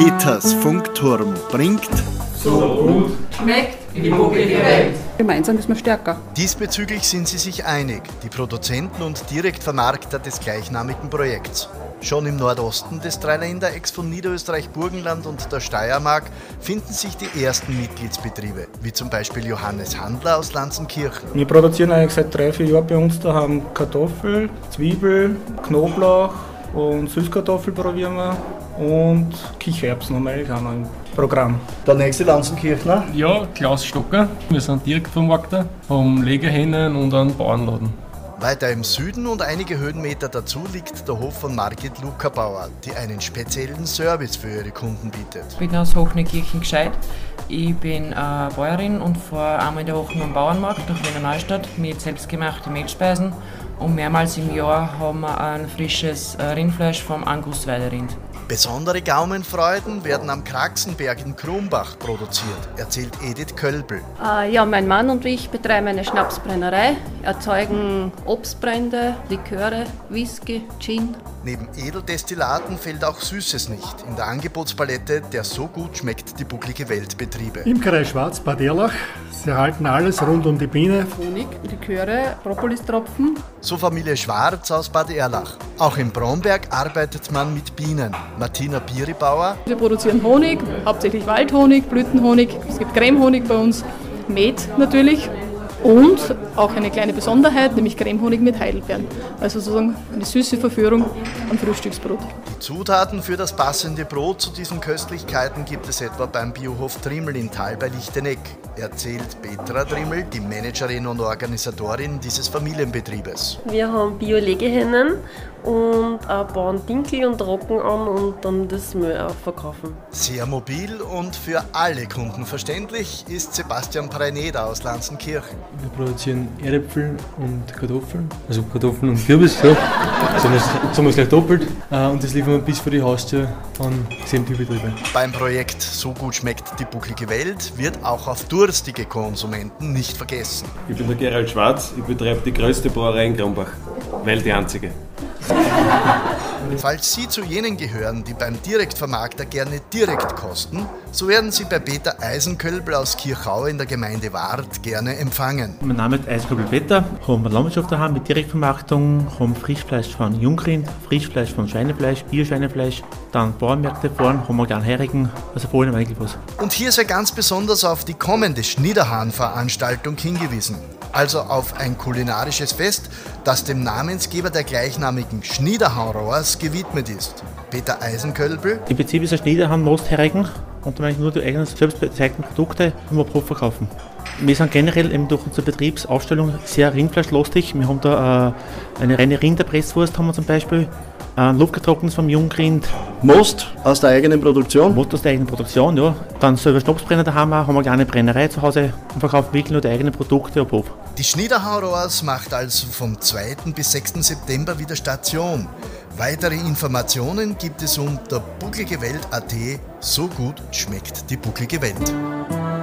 Peters Funkturm bringt so gut schmeckt die bucklige Welt. Gemeinsam ist man stärker. Diesbezüglich sind sie sich einig, die Produzenten und Direktvermarkter des gleichnamigen Projekts. Schon im Nordosten des Dreiländerecks von Niederösterreich, Burgenland und der Steiermark finden sich die ersten Mitgliedsbetriebe, wie zum Beispiel Johannes Handler aus Lanzenkirchen. Wir produzieren eigentlich seit drei, vier Jahren bei uns daheim Kartoffel, Zwiebel, Knoblauch und Süßkartoffel probieren wir und Kichererbsen haben wir eigentlich auch noch im Programm. Der nächste Lanzenkirchner? Ja, Klaus Stocker. Wir sind Direktvermarkter vom Legehennen und einem Bauernladen. Weiter im Süden und einige Höhenmeter dazu liegt der Hof von Margit Lukerbauer, die einen speziellen Service für ihre Kunden bietet. Ich bin aus Hochneukirchen gescheit. Ich bin äh, Bäuerin und fahre einmal in der Woche am Bauernmarkt durch Wiener Neustadt mit selbstgemachten Mehlspeisen. Und mehrmals im Jahr haben wir ein frisches äh, Rindfleisch vom Angus Weiderind. Besondere Gaumenfreuden werden am Kraxenberg in Krumbach produziert, erzählt Edith Kölbel. Äh, ja, mein Mann und ich betreiben eine Schnapsbrennerei, erzeugen Obstbrände, Liköre, Whisky, Gin. Neben Edeldestillaten fällt auch Süßes nicht in der Angebotspalette der so gut schmeckt die bucklige Weltbetriebe. Imkerei Schwarz, Bad Erlach. Sie erhalten alles rund um die Biene. Honig, Liköre, Propolistropfen. So Familie Schwarz aus Bad Erlach. Auch in Bromberg arbeitet man mit Bienen. Martina Biribauer. Wir produzieren Honig, hauptsächlich Waldhonig, Blütenhonig. Es gibt Cremehonig bei uns, Met natürlich. Und auch eine kleine Besonderheit, nämlich Cremehonig mit Heidelbeeren. Also sozusagen eine süße Verführung am Frühstücksbrot. Zutaten für das passende Brot zu diesen Köstlichkeiten gibt es etwa beim Biohof Trimmel in Tal bei Lichteneck, erzählt Petra Trimmel, die Managerin und Organisatorin dieses Familienbetriebes. Wir haben Bio-Legehennen und bauen Dinkel und Rocken an und dann das Müll auch verkaufen. Sehr mobil und für alle Kunden verständlich ist Sebastian Preineder aus Lanzenkirchen. Wir produzieren Erdäpfel und Kartoffeln, also Kartoffeln und Kürbis, so. Sagen wir es gleich doppelt. Äh, und das liefern wir bis vor die Haustür an Gesamtbetriebe. Beim Projekt So gut schmeckt die bucklige Welt wird auch auf durstige Konsumenten nicht vergessen. Ich bin der Gerald Schwarz, ich betreibe die größte Brauerei in Kronbach, weil die einzige. Falls Sie zu jenen gehören, die beim Direktvermarkter gerne direkt kosten, so werden Sie bei Peter Eisenkölbel aus Kirchau in der Gemeinde Wart gerne empfangen. Mein Name ist Eisenkölbel Peter, haben Landwirtschaft daheim mit Direktvermarktung, haben Frischfleisch von Jungrind, Frischfleisch von Schweinefleisch, Bierschweinefleisch, dann Bauernmärkte fahren, haben wir gern Herigen, also vor allem eigentlich was. Und hier sei ganz besonders auf die kommende Schniederhahn-Veranstaltung hingewiesen also auf ein kulinarisches Fest, das dem Namensgeber der gleichnamigen Schniederhaurohrs gewidmet ist. Peter Eisenkölbel. Im Prinzip ist ein Schniederhahn Mostherrigen und dann nur die eigenen selbstbezeigten Produkte im Pro verkaufen. Wir sind generell eben durch unsere Betriebsaufstellung sehr rindfleischlastig. Wir haben da äh, eine reine Rinderpresswurst haben wir zum Beispiel, äh, Luftgetrocknetes vom Jungrind. Most aus der eigenen Produktion? Most aus der eigenen Produktion, ja. Dann selber Schnapsbrenner daheim haben wir eine kleine Brennerei zu Hause und verkaufen wirklich nur die eigenen Produkte ab Hof. Die Schniederhaurohrs macht also vom 2. bis 6. September wieder Station. Weitere Informationen gibt es unter buckligewelt.at. So gut schmeckt die bucklige Welt.